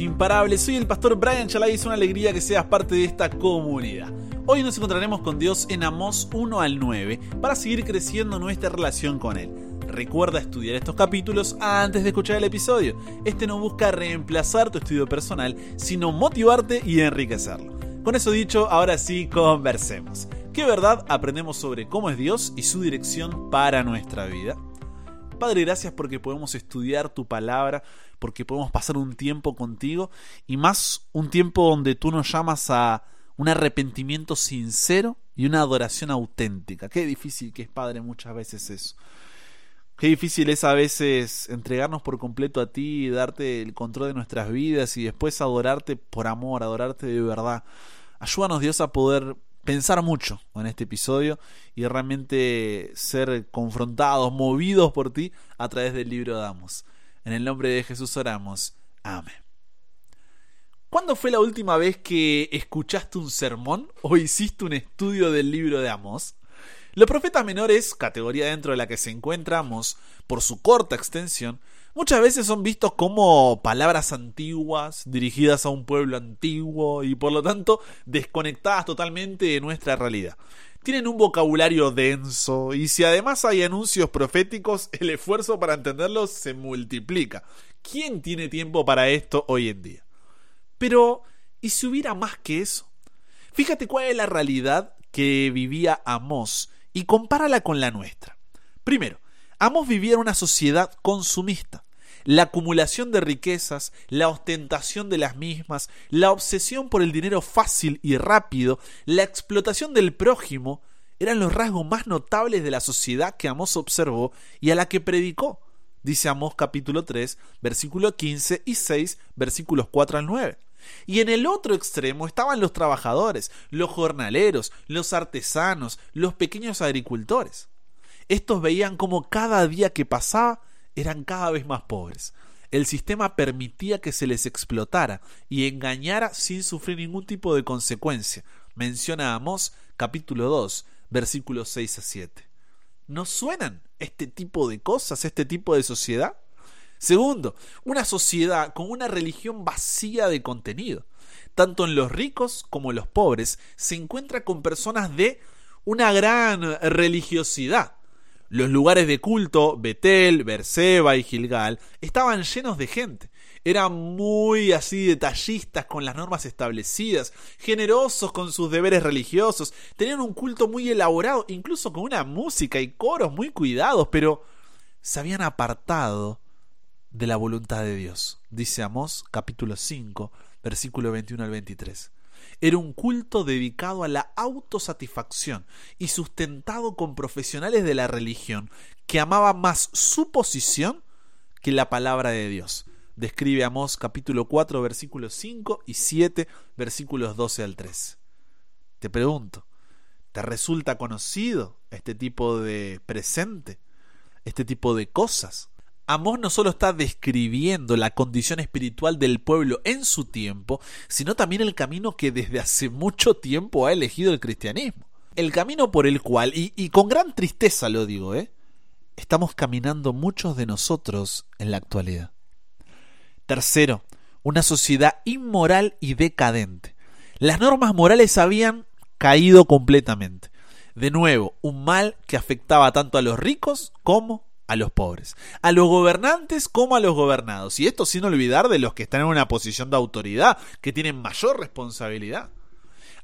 imparables. Soy el pastor Brian Chalai y es una alegría que seas parte de esta comunidad. Hoy nos encontraremos con Dios en Amós 1 al 9 para seguir creciendo nuestra relación con Él. Recuerda estudiar estos capítulos antes de escuchar el episodio. Este no busca reemplazar tu estudio personal, sino motivarte y enriquecerlo. Con eso dicho, ahora sí, conversemos. ¿Qué verdad aprendemos sobre cómo es Dios y su dirección para nuestra vida? Padre, gracias porque podemos estudiar tu palabra, porque podemos pasar un tiempo contigo y más un tiempo donde tú nos llamas a un arrepentimiento sincero y una adoración auténtica. Qué difícil que es, Padre, muchas veces eso. Qué difícil es a veces entregarnos por completo a ti darte el control de nuestras vidas y después adorarte por amor, adorarte de verdad. Ayúdanos Dios a poder pensar mucho en este episodio y realmente ser confrontados, movidos por ti a través del libro de Amos. En el nombre de Jesús oramos. Amén. ¿Cuándo fue la última vez que escuchaste un sermón o hiciste un estudio del libro de Amos? Los profetas menores, categoría dentro de la que se encontramos, por su corta extensión, muchas veces son vistos como palabras antiguas, dirigidas a un pueblo antiguo y por lo tanto desconectadas totalmente de nuestra realidad. Tienen un vocabulario denso y si además hay anuncios proféticos, el esfuerzo para entenderlos se multiplica. ¿Quién tiene tiempo para esto hoy en día? Pero, ¿y si hubiera más que eso? Fíjate cuál es la realidad que vivía Amós y compárala con la nuestra. Primero, Amos vivía en una sociedad consumista la acumulación de riquezas, la ostentación de las mismas, la obsesión por el dinero fácil y rápido, la explotación del prójimo, eran los rasgos más notables de la sociedad que Amós observó y a la que predicó. Dice Amós capítulo 3, versículo 15 y 6, versículos 4 al 9. Y en el otro extremo estaban los trabajadores, los jornaleros, los artesanos, los pequeños agricultores. Estos veían como cada día que pasaba eran cada vez más pobres. El sistema permitía que se les explotara y engañara sin sufrir ningún tipo de consecuencia. Menciona capítulo 2, versículos 6 a 7. ¿No suenan este tipo de cosas, este tipo de sociedad? Segundo, una sociedad con una religión vacía de contenido. Tanto en los ricos como en los pobres se encuentra con personas de una gran religiosidad. Los lugares de culto, Betel, Berseba y Gilgal, estaban llenos de gente. Eran muy así detallistas con las normas establecidas, generosos con sus deberes religiosos, tenían un culto muy elaborado, incluso con una música y coros muy cuidados, pero se habían apartado de la voluntad de Dios. Dice Amós capítulo 5, versículo 21 al 23 era un culto dedicado a la autosatisfacción y sustentado con profesionales de la religión que amaban más su posición que la palabra de Dios. Describe Amós capítulo 4 versículos 5 y 7 versículos 12 al 3. Te pregunto, ¿te resulta conocido este tipo de presente? ¿Este tipo de cosas? Amós no solo está describiendo la condición espiritual del pueblo en su tiempo, sino también el camino que desde hace mucho tiempo ha elegido el cristianismo. El camino por el cual, y, con gran tristeza lo digo, ¿eh? estamos caminando muchos de nosotros en la actualidad. Tercero, una sociedad inmoral y decadente. Las normas morales habían caído completamente. De nuevo, un mal que afectaba tanto a los ricos como a los pobres, a los gobernantes como a los gobernados, y esto sin olvidar de los que están en una posición de autoridad, que tienen mayor responsabilidad.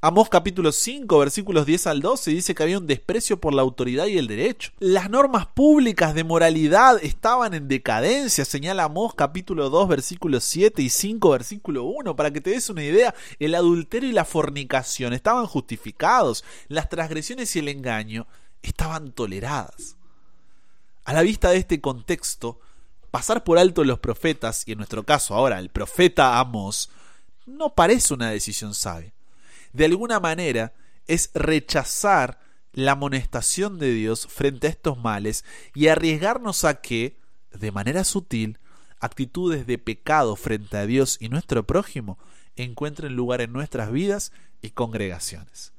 Amós capítulo 5 versículos 10 al 12 dice que había un desprecio por la autoridad y el derecho. Las normas públicas de moralidad estaban en decadencia, señala Amós capítulo 2 versículos 7 y 5 versículo 1. Para que te des una idea, el adulterio y la fornicación estaban justificados, las transgresiones y el engaño estaban toleradas. A la vista de este contexto, pasar por alto los profetas, y en nuestro caso ahora el profeta Amos, no parece una decisión sabia. De alguna manera es rechazar la amonestación de Dios frente a estos males y arriesgarnos a que, de manera sutil, actitudes de pecado frente a Dios y nuestro prójimo encuentren lugar en nuestras vidas y congregaciones.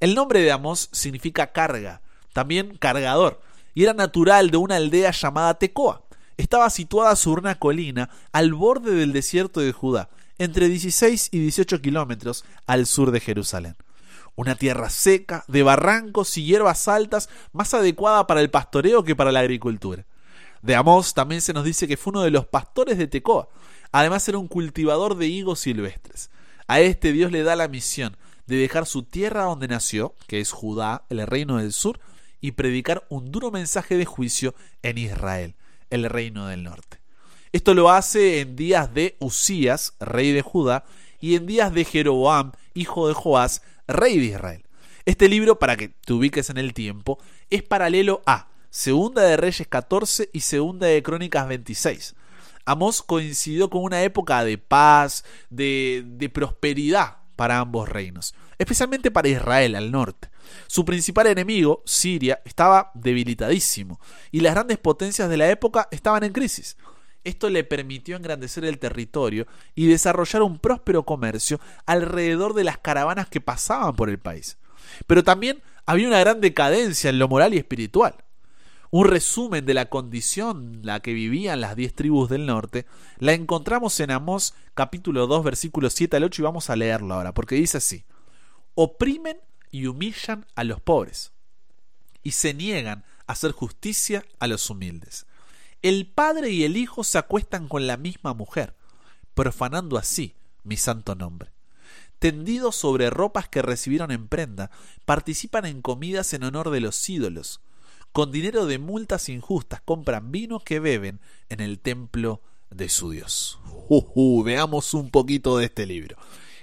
El nombre de Amos significa carga, también cargador, y era natural de una aldea llamada Tecoa. estaba situada sobre una colina al borde del desierto de Judá, entre 16 y 18 kilómetros al sur de Jerusalén. Una tierra seca, de barrancos y hierbas altas, más adecuada para el pastoreo que para la agricultura. De Amós también se nos dice que fue uno de los pastores de Tecoa. Además era un cultivador de higos silvestres. A este Dios le da la misión de dejar su tierra donde nació, que es Judá, el reino del sur, y predicar un duro mensaje de juicio en Israel, el reino del norte. Esto lo hace en días de Usías, rey de Judá, y en días de Jeroboam, hijo de Joás, rey de Israel. Este libro, para que te ubiques en el tiempo, es paralelo a Segunda de Reyes 14 y Segunda de Crónicas 26. Amós coincidió con una época de paz, de, de prosperidad para ambos reinos, especialmente para Israel al norte. Su principal enemigo, Siria, estaba debilitadísimo y las grandes potencias de la época estaban en crisis. Esto le permitió engrandecer el territorio y desarrollar un próspero comercio alrededor de las caravanas que pasaban por el país. Pero también había una gran decadencia en lo moral y espiritual. Un resumen de la condición en la que vivían las diez tribus del norte la encontramos en Amós capítulo 2 versículos 7 al 8 y vamos a leerlo ahora porque dice así oprimen y humillan a los pobres y se niegan a hacer justicia a los humildes el padre y el hijo se acuestan con la misma mujer, profanando así mi santo nombre. Tendidos sobre ropas que recibieron en prenda, participan en comidas en honor de los ídolos. Con dinero de multas injustas compran vino que beben en el templo de su Dios. veamos un poquito de este libro.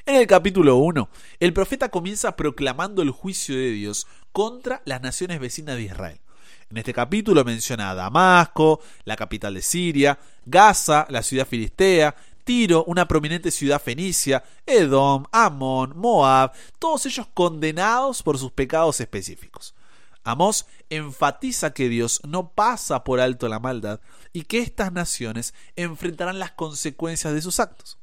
En el capítulo 1, el profeta comienza proclamando el juicio de Dios contra las naciones vecinas de Israel. En este capítulo menciona a Damasco, la capital de Siria, Gaza, la ciudad filistea, Tiro, una prominente ciudad fenicia, Edom, Amón, Moab, todos ellos condenados por sus pecados específicos. Amós enfatiza que Dios no pasa por alto la maldad y que estas naciones enfrentarán las consecuencias de sus actos.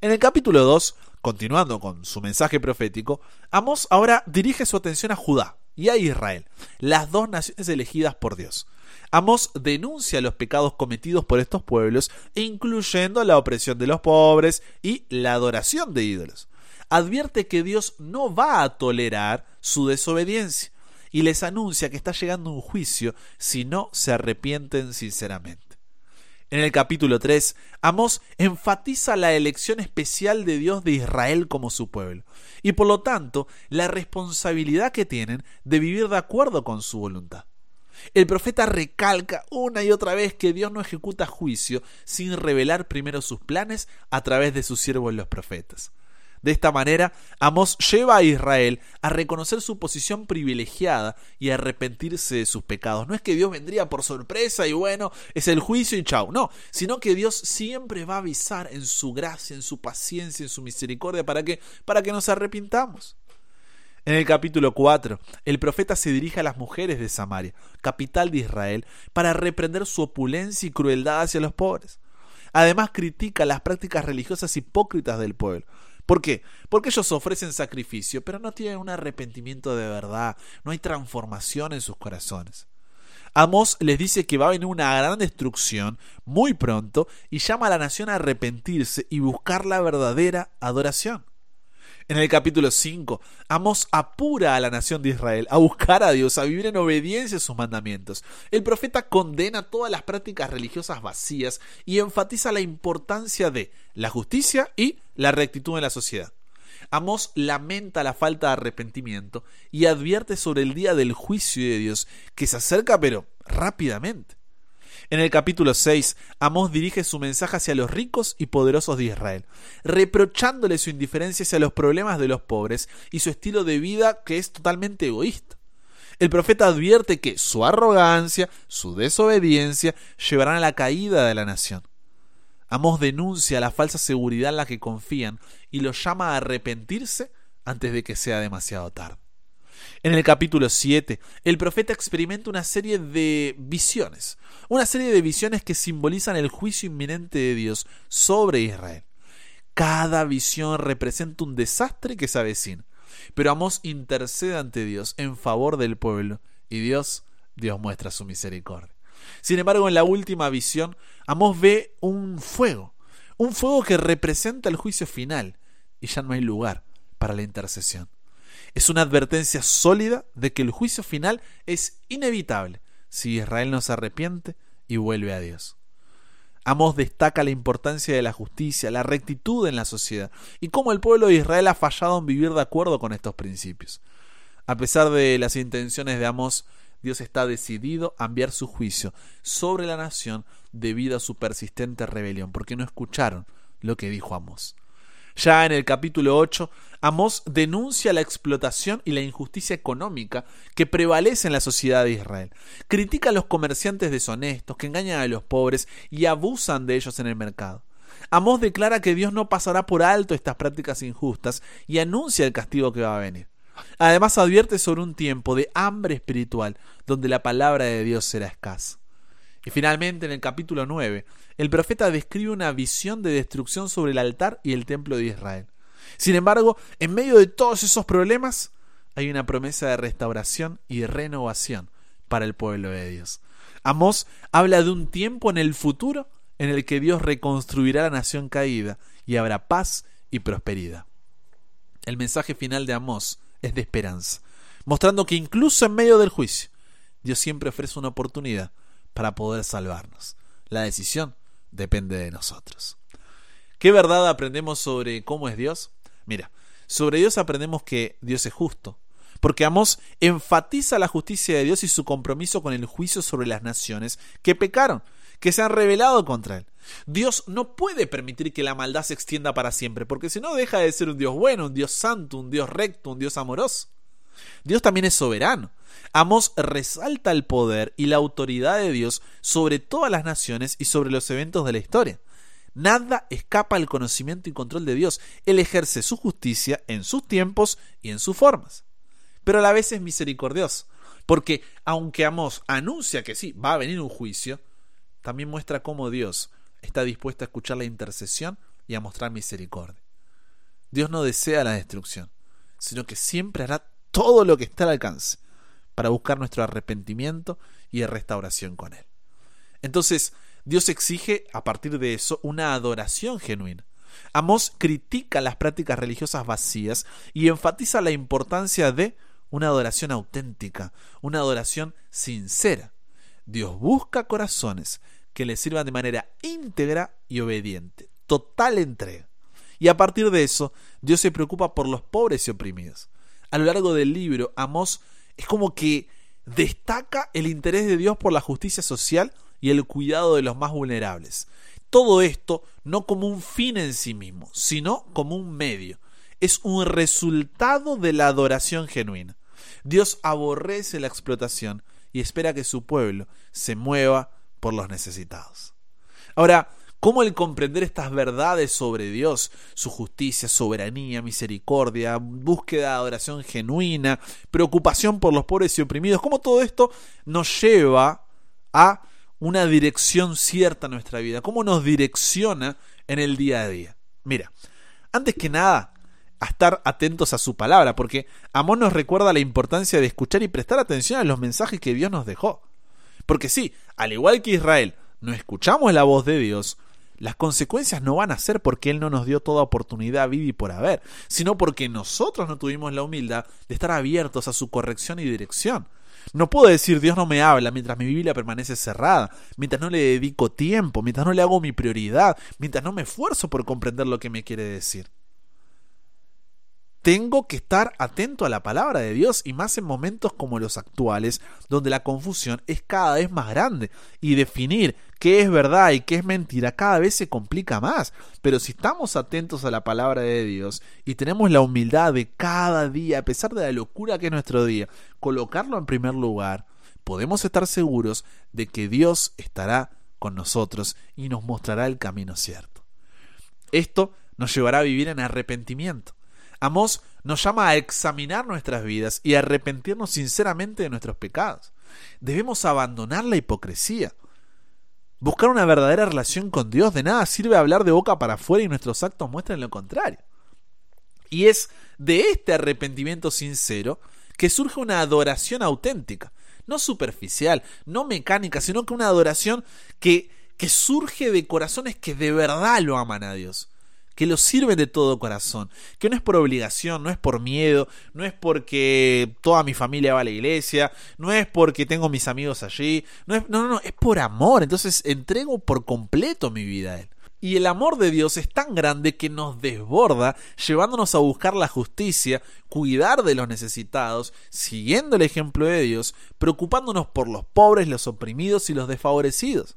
En el capítulo 2, continuando con su mensaje profético, Amós ahora dirige su atención a Judá, y a Israel, las dos naciones elegidas por Dios. Amos denuncia los pecados cometidos por estos pueblos, incluyendo la opresión de los pobres y la adoración de ídolos. Advierte que Dios no va a tolerar su desobediencia y les anuncia que está llegando un juicio si no se arrepienten sinceramente. En el capítulo 3, Amós enfatiza la elección especial de Dios de Israel como su pueblo, y por lo tanto la responsabilidad que tienen de vivir de acuerdo con su voluntad. El profeta recalca una y otra vez que Dios no ejecuta juicio sin revelar primero sus planes a través de sus siervos los profetas. De esta manera, Amós lleva a Israel a reconocer su posición privilegiada y a arrepentirse de sus pecados. No es que Dios vendría por sorpresa y bueno, es el juicio y chau. No, sino que Dios siempre va a avisar en su gracia, en su paciencia, en su misericordia para que para que nos arrepintamos. En el capítulo 4, el profeta se dirige a las mujeres de Samaria, capital de Israel, para reprender su opulencia y crueldad hacia los pobres. Además critica las prácticas religiosas hipócritas del pueblo, ¿Por qué? Porque ellos ofrecen sacrificio, pero no tienen un arrepentimiento de verdad, no hay transformación en sus corazones. Amos les dice que va a venir una gran destrucción muy pronto y llama a la nación a arrepentirse y buscar la verdadera adoración. En el capítulo 5, Amos apura a la nación de Israel a buscar a Dios, a vivir en obediencia a sus mandamientos. El profeta condena todas las prácticas religiosas vacías y enfatiza la importancia de la justicia y la rectitud en la sociedad. Amos lamenta la falta de arrepentimiento y advierte sobre el día del juicio de Dios que se acerca pero rápidamente. En el capítulo 6, Amós dirige su mensaje hacia los ricos y poderosos de Israel, reprochándole su indiferencia hacia los problemas de los pobres y su estilo de vida que es totalmente egoísta. El profeta advierte que su arrogancia, su desobediencia, llevarán a la caída de la nación. Amós denuncia la falsa seguridad en la que confían y los llama a arrepentirse antes de que sea demasiado tarde. En el capítulo 7, el profeta experimenta una serie de visiones, una serie de visiones que simbolizan el juicio inminente de Dios sobre Israel. Cada visión representa un desastre que se avecina, pero Amós intercede ante Dios en favor del pueblo y Dios, Dios muestra su misericordia. Sin embargo, en la última visión, Amós ve un fuego, un fuego que representa el juicio final, y ya no hay lugar para la intercesión. Es una advertencia sólida de que el juicio final es inevitable si Israel no se arrepiente y vuelve a Dios. Amós destaca la importancia de la justicia, la rectitud en la sociedad y cómo el pueblo de Israel ha fallado en vivir de acuerdo con estos principios. A pesar de las intenciones de Amós, Dios está decidido a enviar su juicio sobre la nación debido a su persistente rebelión, porque no escucharon lo que dijo Amós. Ya en el capítulo 8, Amós denuncia la explotación y la injusticia económica que prevalece en la sociedad de Israel. Critica a los comerciantes deshonestos que engañan a los pobres y abusan de ellos en el mercado. Amós declara que Dios no pasará por alto estas prácticas injustas y anuncia el castigo que va a venir. Además advierte sobre un tiempo de hambre espiritual donde la palabra de Dios será escasa. Y finalmente en el capítulo 9, el profeta describe una visión de destrucción sobre el altar y el templo de Israel. Sin embargo, en medio de todos esos problemas, hay una promesa de restauración y renovación para el pueblo de Dios. Amós habla de un tiempo en el futuro en el que Dios reconstruirá la nación caída y habrá paz y prosperidad. El mensaje final de Amós es de esperanza, mostrando que incluso en medio del juicio, Dios siempre ofrece una oportunidad para poder salvarnos. La decisión depende de nosotros. ¿Qué verdad aprendemos sobre cómo es Dios? Mira, sobre Dios aprendemos que Dios es justo, porque Amós enfatiza la justicia de Dios y su compromiso con el juicio sobre las naciones que pecaron, que se han rebelado contra él. Dios no puede permitir que la maldad se extienda para siempre, porque si no deja de ser un Dios bueno, un Dios santo, un Dios recto, un Dios amoroso. Dios también es soberano. Amos resalta el poder y la autoridad de Dios sobre todas las naciones y sobre los eventos de la historia. Nada escapa al conocimiento y control de Dios. Él ejerce su justicia en sus tiempos y en sus formas. Pero a la vez es misericordioso, porque aunque Amos anuncia que sí, va a venir un juicio, también muestra cómo Dios está dispuesto a escuchar la intercesión y a mostrar misericordia. Dios no desea la destrucción, sino que siempre hará todo lo que está al alcance para buscar nuestro arrepentimiento y restauración con Él. Entonces, Dios exige a partir de eso una adoración genuina. Amós critica las prácticas religiosas vacías y enfatiza la importancia de una adoración auténtica, una adoración sincera. Dios busca corazones que le sirvan de manera íntegra y obediente, total entrega. Y a partir de eso, Dios se preocupa por los pobres y oprimidos a lo largo del libro, Amós es como que destaca el interés de Dios por la justicia social y el cuidado de los más vulnerables. Todo esto no como un fin en sí mismo, sino como un medio. Es un resultado de la adoración genuina. Dios aborrece la explotación y espera que su pueblo se mueva por los necesitados. Ahora, cómo el comprender estas verdades sobre Dios, su justicia, soberanía, misericordia, búsqueda de adoración genuina, preocupación por los pobres y oprimidos, cómo todo esto nos lleva a una dirección cierta en nuestra vida, cómo nos direcciona en el día a día. Mira, antes que nada, a estar atentos a su palabra, porque Amón nos recuerda la importancia de escuchar y prestar atención a los mensajes que Dios nos dejó. Porque sí, al igual que Israel, no escuchamos la voz de Dios, las consecuencias no van a ser porque Él no nos dio toda oportunidad y por haber, sino porque nosotros no tuvimos la humildad de estar abiertos a su corrección y dirección. No puedo decir Dios no me habla mientras mi Biblia permanece cerrada, mientras no le dedico tiempo, mientras no le hago mi prioridad, mientras no me esfuerzo por comprender lo que me quiere decir. Tengo que estar atento a la palabra de Dios y más en momentos como los actuales, donde la confusión es cada vez más grande y definir qué es verdad y qué es mentira cada vez se complica más. Pero si estamos atentos a la palabra de Dios y tenemos la humildad de cada día, a pesar de la locura que es nuestro día, colocarlo en primer lugar, podemos estar seguros de que Dios estará con nosotros y nos mostrará el camino cierto. Esto nos llevará a vivir en arrepentimiento Amós nos llama a examinar nuestras vidas y a arrepentirnos sinceramente de nuestros pecados. Debemos abandonar la hipocresía. Buscar una verdadera relación con Dios. De nada sirve hablar de boca para afuera y nuestros actos muestran lo contrario. Y es de este arrepentimiento sincero que surge una adoración auténtica, no superficial, no mecánica, sino que una adoración que que surge de corazones que de verdad lo aman a Dios que lo sirven de todo corazón, que no es por obligación, no es por miedo, no es porque toda mi familia va a la iglesia, no es porque tengo mis amigos allí, no, es, no, no, no, es por amor, entonces entrego por completo mi vida a Él. Y el amor de Dios es tan grande que nos desborda, llevándonos a buscar la justicia, cuidar de los necesitados, siguiendo el ejemplo de Dios, preocupándonos por los pobres, los oprimidos y los desfavorecidos.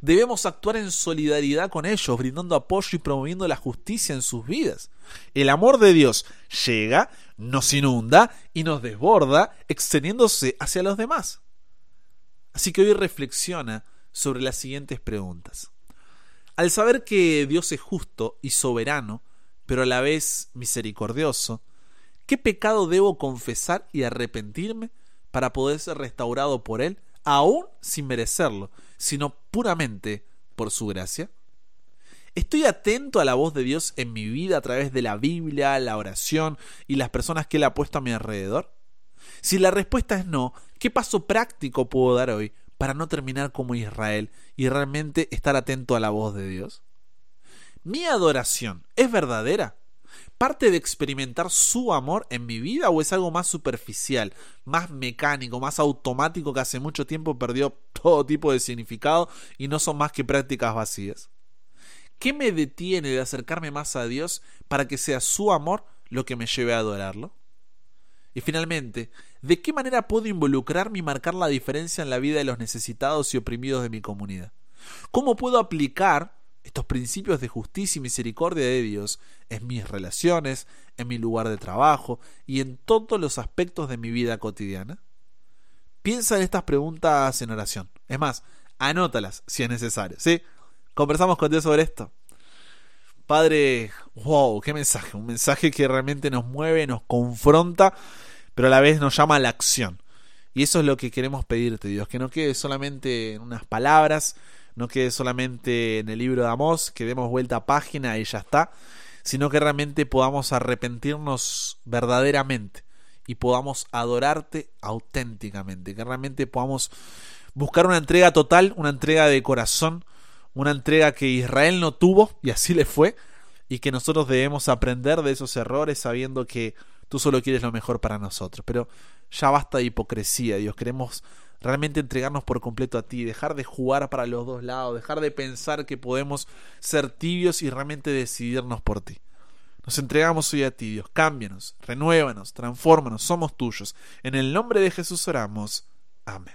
Debemos actuar en solidaridad con ellos, brindando apoyo y promoviendo la justicia en sus vidas. El amor de Dios llega, nos inunda y nos desborda, extendiéndose hacia los demás. Así que hoy reflexiona sobre las siguientes preguntas. Al saber que Dios es justo y soberano, pero a la vez misericordioso, ¿qué pecado debo confesar y arrepentirme para poder ser restaurado por Él, aún sin merecerlo, sino puramente por su gracia? ¿Estoy atento a la voz de Dios en mi vida a través de la Biblia, la oración y las personas que Él ha puesto a mi alrededor? Si la respuesta es no, ¿qué paso práctico puedo dar hoy para no terminar como Israel y realmente estar atento a la voz de Dios? ¿Mi adoración es verdadera? Parte de experimentar su amor en mi vida o es algo más superficial, más mecánico, más automático que hace mucho tiempo perdió todo tipo de significado y no son más que prácticas vacías? ¿Qué me detiene de acercarme más a Dios para que sea su amor lo que me lleve a adorarlo? Y finalmente, ¿de qué manera puedo involucrarme y marcar la diferencia en la vida de los necesitados y oprimidos de mi comunidad? ¿Cómo puedo aplicar estos principios de justicia y misericordia de Dios en mis relaciones, en mi lugar de trabajo y en todos los aspectos de mi vida cotidiana? Piensa en estas preguntas en oración. Es más, anótalas si es necesario. ¿sí? Conversamos con Dios sobre esto. Padre, wow, qué mensaje. Un mensaje que realmente nos mueve, nos confronta, pero a la vez nos llama a la acción. Y eso es lo que queremos pedirte, Dios, que no quede solamente en unas palabras, no quede solamente en el libro de Amós, que demos vuelta a página y ya está, sino que realmente podamos arrepentirnos verdaderamente y podamos adorarte auténticamente, que realmente podamos buscar una entrega total, una entrega de corazón, una entrega que Israel no tuvo y así le fue, y que nosotros debemos aprender de esos errores sabiendo que tú solo quieres lo mejor para nosotros. Pero ya basta de hipocresía, Dios, queremos realmente entregarnos por completo a ti, dejar de jugar para los dos lados, dejar de pensar que podemos ser tibios y realmente decidirnos por ti. Nos entregamos hoy a ti, Dios. Cámbianos, renuévanos, transfórmanos, somos tuyos. En el nombre de Jesús oramos. Amén.